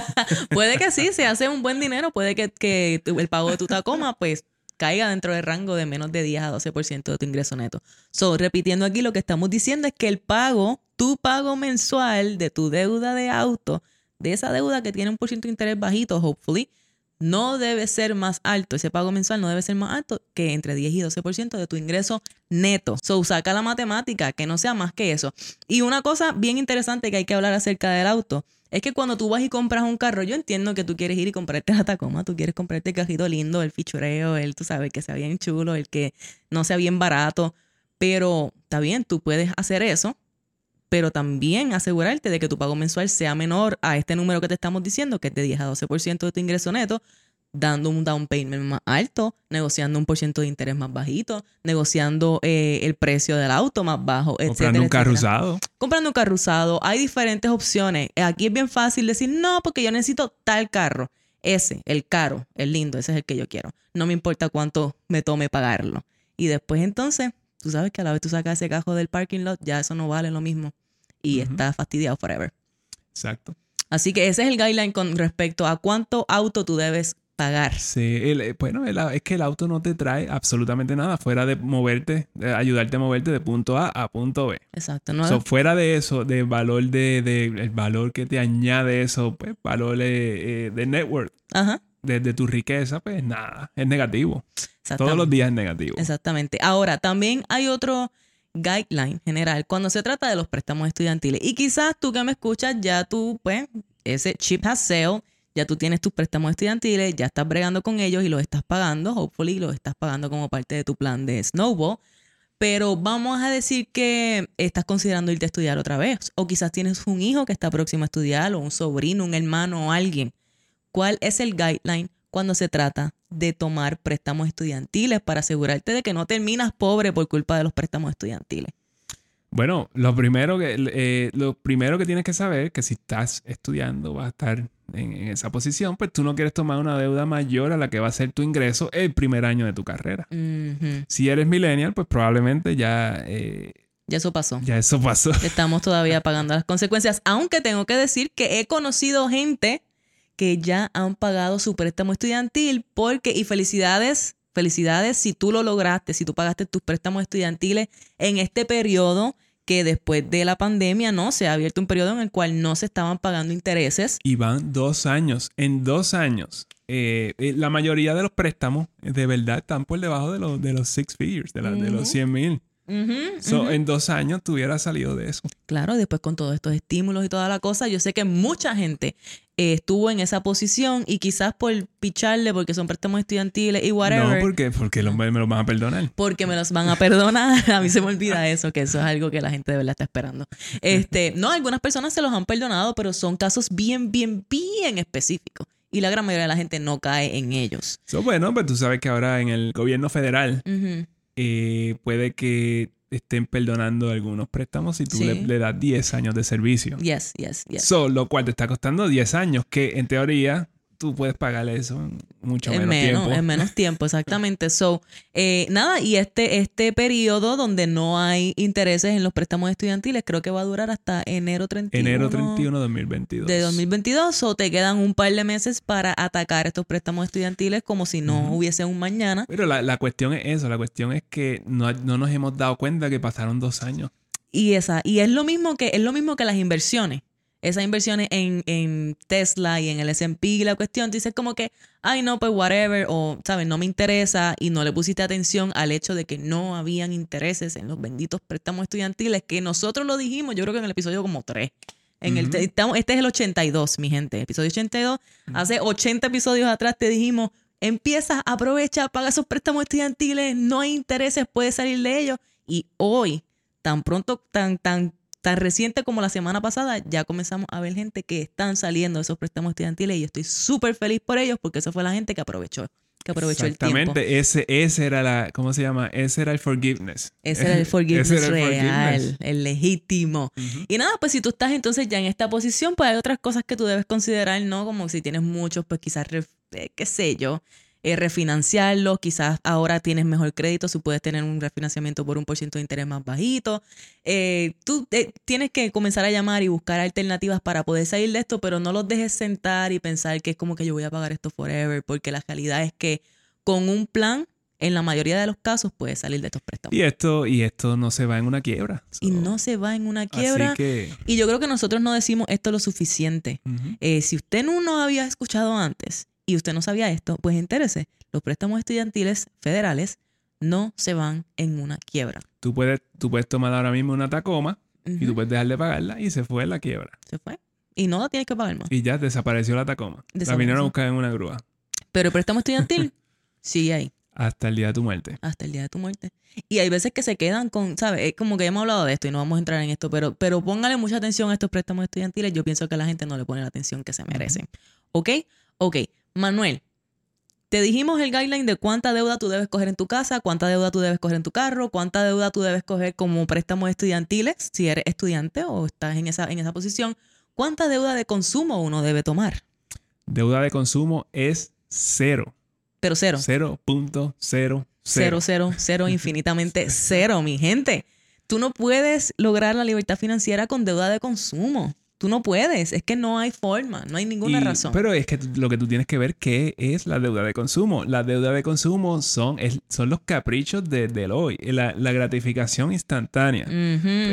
puede que sí, se hace un buen dinero, puede que, el pago de tu Tacoma pues caiga dentro del rango de menos de 10 a 12% de tu ingreso neto. So, repitiendo aquí, lo que estamos diciendo es que el pago, tu pago mensual de tu deuda de auto, de esa deuda que tiene un por ciento de interés bajito, hopefully, no debe ser más alto, ese pago mensual no debe ser más alto que entre 10 y 12% de tu ingreso neto. So, saca la matemática, que no sea más que eso. Y una cosa bien interesante que hay que hablar acerca del auto es que cuando tú vas y compras un carro, yo entiendo que tú quieres ir y comprarte la Tacoma, tú quieres comprarte el cajito lindo, el fichureo, el, tú sabes, que sea bien chulo, el que no sea bien barato, pero está bien, tú puedes hacer eso, pero también asegurarte de que tu pago mensual sea menor a este número que te estamos diciendo, que es de 10 a 12% de tu ingreso neto, dando un down payment más alto, negociando un por ciento de interés más bajito, negociando eh, el precio del auto más bajo, etcétera, Comprando un carro etcétera usado. comprando un carro usado, hay diferentes opciones. Aquí es bien fácil decir, no, porque yo necesito tal carro. Ese, el caro, el lindo, ese es el que yo quiero. No me importa cuánto me tome pagarlo. Y después entonces, tú sabes que a la vez tú sacas ese cajo del parking lot, ya eso no vale lo mismo. Y Ujú. está fastidiado forever. Exacto. Así que ese es el guideline con respecto a cuánto auto tú debes pagar. Sí, el- eh, bueno, el- es que el auto no te trae absolutamente nada fuera de moverte, de ayudarte a moverte de punto A a punto B. Exacto. ¿no? So, fuera de eso, del valor de, de- el valor que te añade eso, pues valor eh, eh, de network, Ajá. de, de tu riqueza, pues nada, es negativo. Todos los días es negativo. Exactamente. Ahora, también hay otro guideline general cuando se trata de los préstamos estudiantiles. Y quizás tú que me escuchas, ya tú, pues, ese chip has sailed, ya tú tienes tus préstamos estudiantiles, ya estás bregando con ellos y los estás pagando, hopefully los estás pagando como parte de tu plan de Snowball. Pero vamos a decir que estás considerando irte a estudiar otra vez. O quizás tienes un hijo que está próximo a estudiar, o un sobrino, un hermano o alguien. ¿Cuál es el guideline cuando se trata de tomar préstamos estudiantiles para asegurarte de que no terminas pobre por culpa de los préstamos estudiantiles? Bueno, lo primero que, eh, lo primero que tienes que saber es que si estás estudiando, vas a estar en, esa posición, pues tú no quieres tomar una deuda mayor a la que va a ser tu ingreso el primer año de tu carrera. Si eres millennial, pues probablemente ya... Eh, ya eso pasó. Ya eso pasó. Estamos todavía pagando las consecuencias, aunque tengo que decir que he conocido gente que ya han pagado su préstamo estudiantil porque, y felicidades, felicidades si tú lo lograste, si tú pagaste tus préstamos estudiantiles en este periodo que después de la pandemia, ¿no? Se ha abierto un periodo en el cual no se estaban pagando intereses. Y van dos años. En dos años, eh, eh, la mayoría de los préstamos de verdad están por debajo de los, de los six figures, de, de los 100 mil. En dos años tú hubieras salido de eso. Claro, después con todos estos estímulos y toda la cosa, yo sé que mucha gente eh, estuvo en esa posición y quizás por picharle porque son préstamos estudiantiles y whatever. No, porque, porque me los van a perdonar. Porque me los van a perdonar. a mí se me olvida eso, que eso es algo que la gente de verdad está esperando. Este, no, algunas personas se los han perdonado, pero son casos bien, bien, bien específicos y la gran mayoría de la gente no cae en ellos. Eso bueno, pues tú sabes que ahora en el gobierno federal eh, puede que estén perdonando algunos préstamos si tú le, das 10 años de servicio. Yes, yes, yes. So, lo cual te está costando 10 años, que en teoría tú puedes pagarle eso en mucho menos, tiempo. En menos tiempo, exactamente. So, eh, nada, y este, este periodo donde no hay intereses en los préstamos estudiantiles, creo que va a durar hasta enero 31. Enero 31 de 2022. De 2022, o te quedan un par de meses para atacar estos préstamos estudiantiles como si no hubiese un mañana. Pero la, la, cuestión es eso, la cuestión es que no, no nos hemos dado cuenta que pasaron dos años. Y esa, y es lo mismo que, es lo mismo que las inversiones esas inversiones en, en, Tesla y en el S&P y la cuestión, dices como que, ay no, pues whatever, o, ¿sabes? No me interesa y no le pusiste atención al hecho de que no habían intereses en los benditos préstamos estudiantiles, que nosotros lo dijimos, yo creo que en el episodio como 3. En el, estamos, este es el 82, mi gente, episodio 82. Hace 80 episodios atrás te dijimos, empieza, aprovecha, paga esos préstamos estudiantiles, no hay intereses, puedes salir de ellos. Y hoy, tan pronto, tan, tan tan reciente como la semana pasada, ya comenzamos a ver gente que están saliendo de esos préstamos estudiantiles y estoy súper feliz por ellos porque esa fue la gente que aprovechó que aprovechó el tiempo. Exactamente, ese, ese era la, ¿cómo se llama? Ese era el forgiveness. Ese era el forgiveness real, el legítimo. Y nada, pues si tú estás entonces ya en esta posición, pues hay otras cosas que tú debes considerar, ¿no? Como si tienes muchos, pues quizás, eh, qué sé yo, eh, refinanciarlo. Quizás ahora tienes mejor crédito si puedes tener un refinanciamiento por un por ciento de interés más bajito. Eh, tú eh, tienes que comenzar a llamar y buscar alternativas para poder salir de esto, pero no los dejes sentar y pensar que es como que yo voy a pagar esto forever, porque la realidad es que con un plan en la mayoría de los casos puedes salir de estos préstamos. Y esto, y esto no se va en una quiebra. Y no se va en una quiebra. Y yo creo que nosotros no decimos esto lo suficiente. si usted no nos había escuchado antes y usted no sabía esto, pues entérese, los préstamos estudiantiles federales no se van en una quiebra. Tú puedes, tú puedes tomar ahora mismo una Tacoma y tú puedes dejar de pagarla y se fue la quiebra. Se fue. Y no la tienes que pagar más. Y ya desapareció la Tacoma. La vinieron a buscar en una grúa. Pero el préstamo estudiantil sigue ahí. Hasta el día de tu muerte. Hasta el día de tu muerte. Y hay veces que se quedan con, ¿sabes? Es como que ya hemos hablado de esto y no vamos a entrar en esto, pero, pero póngale mucha atención a estos préstamos estudiantiles. Yo pienso que la gente no le pone la atención que se merecen. ¿Ok? Ok. Manuel, te dijimos el guideline de cuánta deuda tú debes coger en tu casa, cuánta deuda tú debes coger en tu carro, cuánta deuda tú debes coger como préstamos estudiantiles, si eres estudiante o estás en esa, en esa posición, cuánta deuda de consumo uno debe tomar. Deuda de consumo es cero. Pero cero. 0.00. Cero, cero, cero, infinitamente cero, mi gente. Tú no puedes lograr la libertad financiera con deuda de consumo. Tú no puedes, es que no hay forma, no hay ninguna razón. Pero es que lo que tú tienes que ver qué es la deuda de consumo. La deuda de consumo son, son los caprichos de, del hoy, la, gratificación instantánea.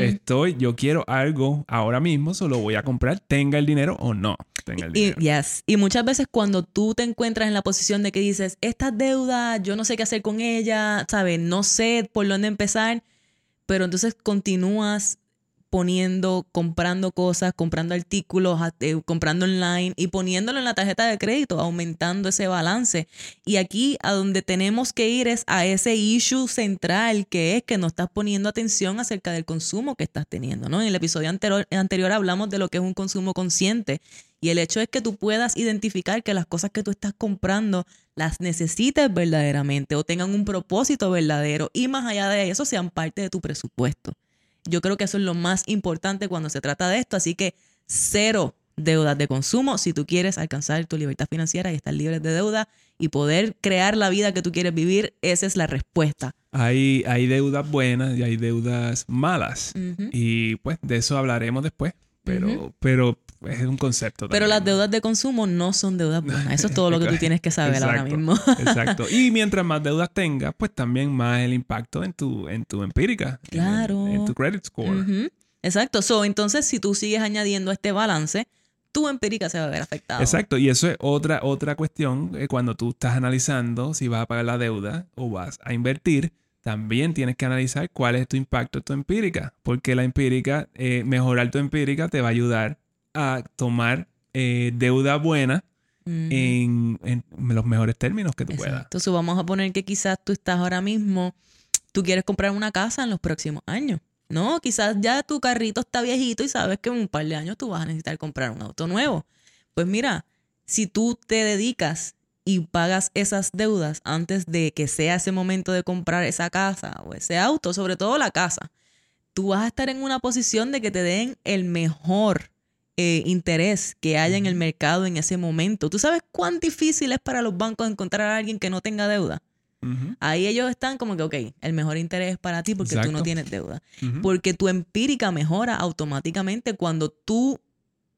Estoy, yo quiero algo ahora mismo, solo voy a comprar, tenga el dinero o no tenga el dinero. Y, yes. y muchas veces cuando tú te encuentras en la posición de que dices, esta deuda, yo no sé qué hacer con ella, ¿sabes? No sé por dónde empezar pero entonces continúas poniendo, comprando cosas, comprando artículos, eh, comprando online y poniéndolo en la tarjeta de crédito, aumentando ese balance. Y aquí a donde tenemos que ir es a ese issue central que es que no estás poniendo atención acerca del consumo que estás teniendo, ¿no? En el episodio anterior, anterior hablamos de lo que es un consumo consciente y el hecho es que tú puedas identificar que las cosas que tú estás comprando las necesites verdaderamente o tengan un propósito verdadero y más allá de eso sean parte de tu presupuesto. Yo creo que eso es lo más importante cuando se trata de esto, así que cero deudas de consumo si tú quieres alcanzar tu libertad financiera y estar libre de deuda y poder crear la vida que tú quieres vivir, esa es la respuesta. Hay, hay deudas buenas y hay deudas malas. Y pues de eso hablaremos después. Pero, pero es un concepto. Pero las deudas de consumo no son deudas buenas. Eso es todo lo que tú tienes que saber ahora mismo. exacto. Y mientras más deudas tengas, pues también más el impacto en tu, en tu empírica. Claro. En, tu credit score. Exacto. So, entonces, si tú sigues añadiendo este balance, tu empírica se va a ver afectada. Exacto. Y eso es otra, otra cuestión. Eh, cuando tú estás analizando si vas a pagar la deuda o vas a invertir, también tienes que analizar cuál es tu impacto en tu empírica. Porque la empírica, eh, mejorar tu empírica te va a ayudar a tomar eh, deuda buena en, los mejores términos que tú puedas. Entonces vamos a poner que quizás tú estás ahora mismo, tú quieres comprar una casa en los próximos años. No, quizás ya tu carrito está viejito y sabes que en un par de años tú vas a necesitar comprar un auto nuevo. Pues mira, si tú te dedicas y pagas esas deudas antes de que sea ese momento de comprar esa casa o ese auto, sobre todo la casa, tú vas a estar en una posición de que te den el mejor eh, interés que haya en el mercado en ese momento. ¿Tú sabes cuán difícil es para los bancos encontrar a alguien que no tenga deuda? Ahí ellos están como que, ok, el mejor interés es para ti porque tú no tienes deuda. Porque tu empírica mejora automáticamente cuando tú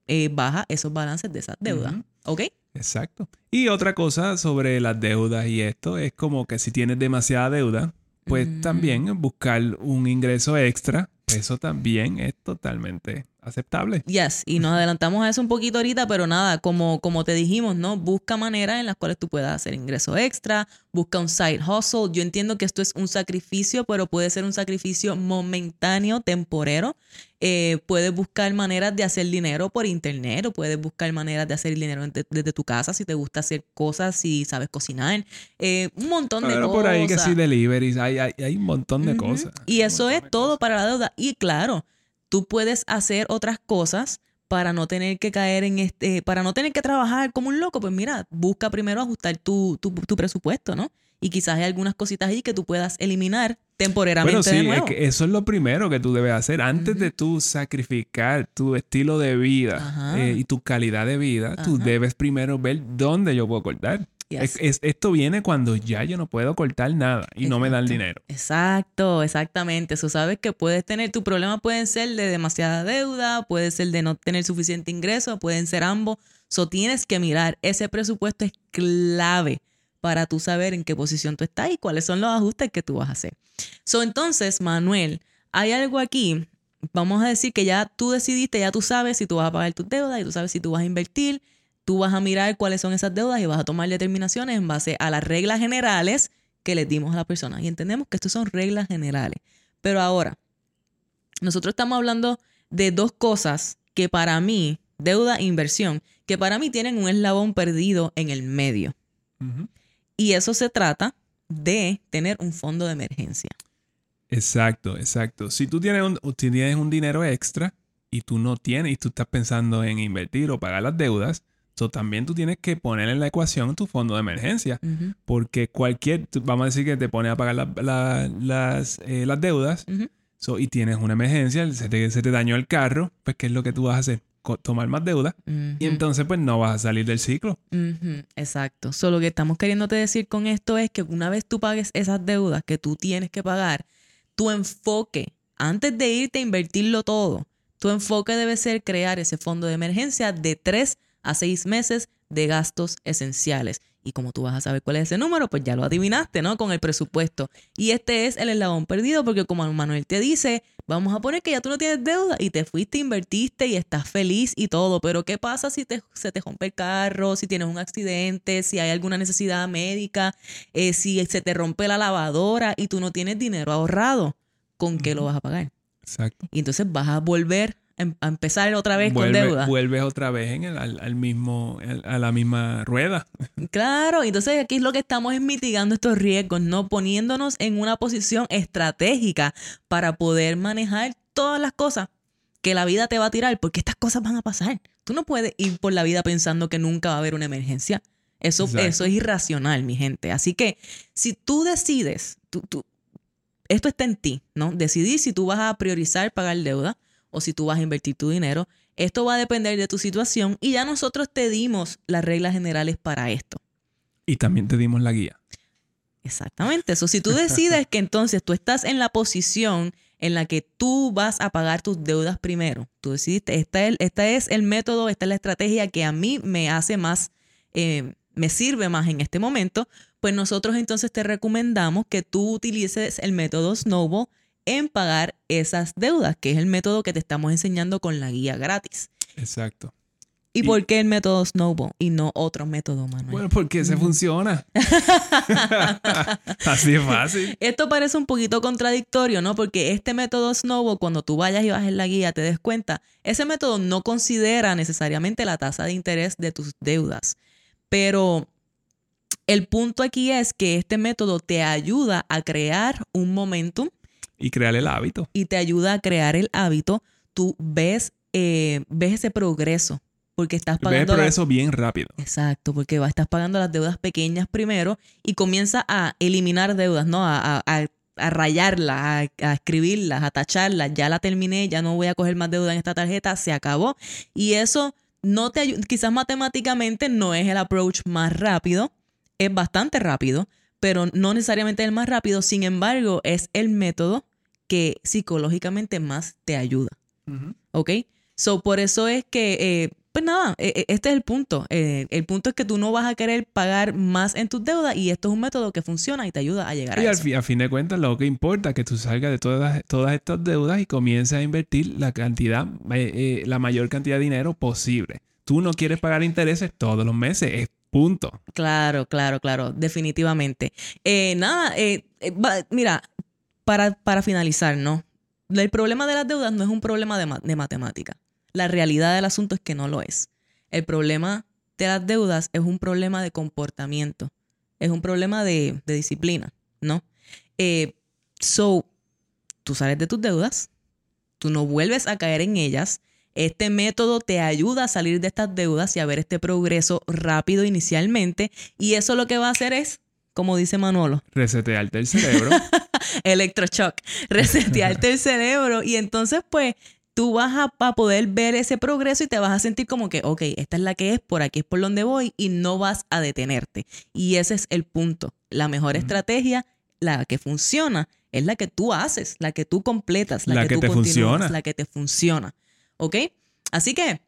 eh, bajas esos balances de esas deudas. ¿Ok? Exacto. Y otra cosa sobre las deudas y esto es como que si tienes demasiada deuda, pues también buscar un ingreso extra, eso también es totalmente aceptable. Yes, y nos adelantamos a eso un poquito ahorita, pero nada, como, como te dijimos, ¿no? Busca maneras en las cuales tú puedas hacer ingreso extra, busca un side hustle. Yo entiendo que esto es un sacrificio, pero puede ser un sacrificio momentáneo, temporero. Eh, puedes buscar maneras de hacer dinero por internet o puedes buscar maneras de hacer dinero desde, tu casa si te gusta hacer cosas, si sabes cocinar. Eh, un montón de cosas. por ahí que sí, deliveries, hay, hay, hay un montón de cosas. Y eso es todo para la deuda. Y claro, tú puedes hacer otras cosas para no tener que caer en este, para no tener que trabajar como un loco, pues mira, busca primero ajustar tu, tu, presupuesto, ¿no? Y quizás hay algunas cositas ahí que tú puedas eliminar temporariamente. Bueno, sí, eso es lo primero que tú debes hacer. Antes de tú sacrificar tu estilo de vida eh, y tu calidad de vida, tú debes primero ver dónde yo puedo cortar esto viene cuando ya yo no puedo cortar nada y no me dan dinero. Exacto, exactamente. Eso sabes que puedes tener, tu problema puede ser de demasiada deuda, puede ser de no tener suficiente ingreso, pueden ser ambos. So tienes que mirar, ese presupuesto es clave para tú saber en qué posición tú estás y cuáles son los ajustes que tú vas a hacer. So entonces, Manuel, hay algo aquí. Vamos a decir que ya tú decidiste, ya tú sabes si tú vas a pagar tus deudas y tú sabes si tú vas a invertir tú vas a mirar cuáles son esas deudas y vas a tomar determinaciones en base a las reglas generales que les dimos a la persona. Y entendemos que estas son reglas generales. Pero ahora, nosotros estamos hablando de dos cosas que para mí, deuda e inversión, que para mí tienen un eslabón perdido en el medio. Y eso se trata de tener un fondo de emergencia. Exacto, exacto. Si tú tienes un, tienes un dinero extra y tú no tienes y tú estás pensando en invertir o pagar las deudas, también tú tienes que poner en la ecuación tu fondo de emergencia. Porque cualquier, vamos a decir que te pones a pagar las, eh, las, deudas y tienes una emergencia, se te, se te, dañó el carro, pues ¿qué es lo que tú vas a hacer? tomar más deuda y entonces pues no vas a salir del ciclo. Exacto. Solo lo que estamos queriéndote decir con esto es que una vez tú pagues esas deudas que tú tienes que pagar, tu enfoque, antes de irte a invertirlo todo, tu enfoque debe ser crear ese fondo de emergencia de tres a seis meses de gastos esenciales. Y como tú vas a saber cuál es ese número, pues ya lo adivinaste, ¿no? Con el presupuesto. Y este es el eslabón perdido porque como Manuel te dice, vamos a poner que ya tú no tienes deuda y te fuiste, invertiste y estás feliz y todo, pero ¿qué pasa si te, se te rompe el carro, si tienes un accidente, si hay alguna necesidad médica, eh, si se te rompe la lavadora y tú no tienes dinero ahorrado? con qué lo vas a pagar. Exacto. Y entonces vas a volver a empezar otra vez Vuelve- con deuda. Vuelves otra vez en el- al, al mismo, a la misma rueda. Claro, entonces aquí es lo que estamos es mitigando estos riesgos, ¿no? Poniéndonos en una posición estratégica para poder manejar todas las cosas que la vida te va a tirar, porque estas cosas van a pasar. Tú no puedes ir por la vida pensando que nunca va a haber una emergencia. Eso, Exacto. eso es irracional, mi gente. Así que si tú decides, tú, tú- esto está en ti, ¿no? Decidir si tú vas a priorizar pagar deuda o si tú vas a invertir tu dinero. Esto va a depender de tu situación y ya nosotros te dimos las reglas generales para esto. Y también te dimos la guía. Exactamente. Eso, si tú decides que entonces tú estás en la posición en la que tú vas a pagar tus deudas primero, tú decidiste, esta es, esta es el método, esta es la estrategia que a mí me hace más, eh, me sirve más en este momento, pues nosotros entonces te recomendamos que tú utilices el método Snowball en pagar esas deudas, que es el método que te estamos enseñando con la guía gratis. Exacto. ¿Y, Y- por qué el método Snowball y no otro método, Manuel? Bueno, porque se funciona. Así es fácil. Esto parece un poquito contradictorio, ¿no? Porque este método Snowball, cuando tú vayas y bajes la guía, te des cuenta, ese método no considera necesariamente la tasa de interés de tus deudas. Pero el punto aquí es que este método te ayuda a crear un momentum Y crear el hábito. y te ayuda a crear el hábito. Tú ves, eh, ves ese progreso porque estás Ves el pagando... las- progreso bien rápido. Exacto, porque va, estás pagando las deudas pequeñas primero y comienza a eliminar deudas, ¿no? A, a- a- rayarlas, a, a escribirlas, a tacharlas. Ya la terminé, ya no voy a coger más deuda en esta tarjeta, se acabó. Y eso no te ayuda, quizás matemáticamente no es el approach más rápido, es bastante rápido, pero no necesariamente el más rápido. Sin embargo, es el método que psicológicamente más te ayuda. ¿Ok? So, por eso es que, eh, pues nada, eh, eh, este es el punto. Eh, el punto es que tú no vas a querer pagar más en tus deudas y esto es un método que funciona y te ayuda a llegar Y a al eso. fin, a fin de cuentas, lo que importa es que tú salgas de todas, todas estas deudas y comiences a invertir la cantidad, eh, la mayor cantidad de dinero posible. Tú no quieres pagar intereses todos los meses, es punto. Claro, claro, claro, definitivamente. Nada, mira, para, para finalizar, ¿no? El problema de las deudas no es un problema de, ma- de matemática. La realidad del asunto es que no lo es. El problema de las deudas es un problema de comportamiento. Es un problema de, de disciplina, ¿no? Eh, so, tú sales de tus deudas, tú no vuelves a caer en ellas. Este método te ayuda a salir de estas deudas y a ver este progreso rápido inicialmente. Y eso lo que va a hacer es, como dice Manolo, Resetearte el cerebro. electroshock, resetearte el cerebro. Y entonces, pues, tú vas a, a poder ver ese progreso y te vas a sentir como que, ok, esta es la que es, por aquí es por donde voy y no vas a detenerte. Y ese es el punto. La mejor estrategia, la que funciona, es la que tú haces, la que tú completas, la, La que, que tú te continúas, funciona. la que te funciona. ¿Ok? Así que,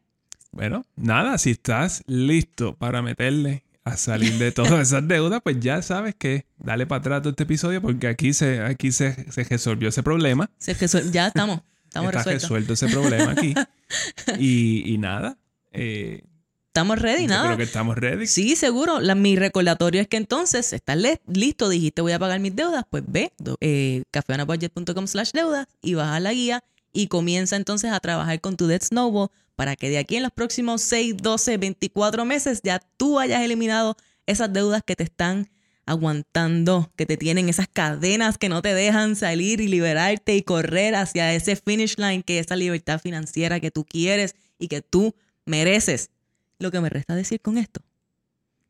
Bueno, nada, si estás listo para meterle a salir de todas esas deudas, pues ya sabes que dale para atrás todo este episodio porque aquí se, aquí se, se resolvió ese problema. se resol- ya estamos, estamos Está resuelto ese problema aquí. y, y nada, eh, Estamos ready, yo nada. creo que estamos ready. Sí, seguro. La, mi recordatorio es que entonces estás listo, dijiste voy a pagar mis deudas, pues ve, eh, cafeonabudget.com slash deudas y baja la guía y comienza entonces a trabajar con tu Debt Snowball para que de aquí en los próximos 6, 12, 24 meses ya tú hayas eliminado esas deudas que te están aguantando, que te tienen esas cadenas que no te dejan salir y liberarte y correr hacia ese finish line, que es esa libertad financiera que tú quieres y que tú mereces. Lo que me resta decir con esto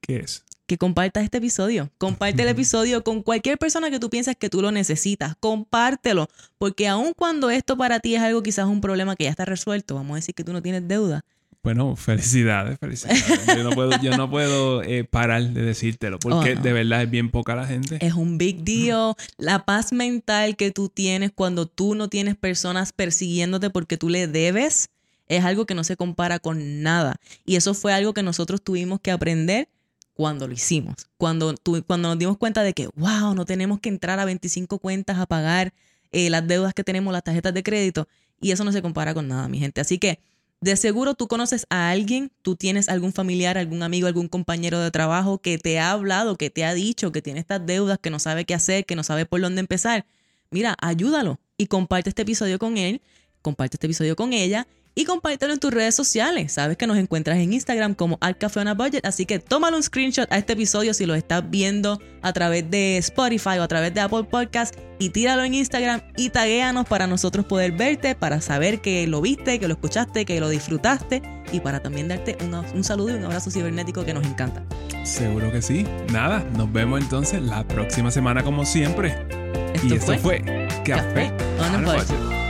¿Qué es? Que compartas este episodio. Comparte el episodio con cualquier persona que tú pienses que tú lo necesitas. Compártelo. Porque aun cuando esto para ti es algo quizás un problema que ya está resuelto, vamos a decir que tú no tienes deuda. Bueno, felicidades, felicidades. Yo no puedo, yo no puedo eh, parar de decírtelo porque Oh, no. de verdad es bien poca la gente. Es un big deal. La paz mental que tú tienes cuando tú no tienes personas persiguiéndote porque tú le debes es algo que no se compara con nada. Y eso fue algo que nosotros tuvimos que aprender cuando lo hicimos. Cuando, cuando nos dimos cuenta de que, wow, no tenemos que entrar a 25 cuentas a pagar eh, las deudas que tenemos, las tarjetas de crédito. Y eso no se compara con nada, mi gente. Así que de seguro tú conoces a alguien, tú tienes algún familiar, algún amigo, algún compañero de trabajo que te ha hablado, que te ha dicho que tiene estas deudas, que no sabe qué hacer, que no sabe por dónde empezar. Mira, ayúdalo y comparte este episodio con él, comparte este episodio con ella y compártelo en tus redes sociales. Sabes que nos encuentras en Instagram como Budget, así que tómalo un screenshot a este episodio si lo estás viendo a través de Spotify o a través de Apple Podcast y tíralo en Instagram y taguéanos para nosotros poder verte, para saber que lo viste, que lo escuchaste, que lo disfrutaste y para también darte un saludo y un abrazo cibernético que nos encanta. Seguro que sí. Nada, nos vemos entonces la próxima semana como siempre. y esto fue, Café, on, a budget.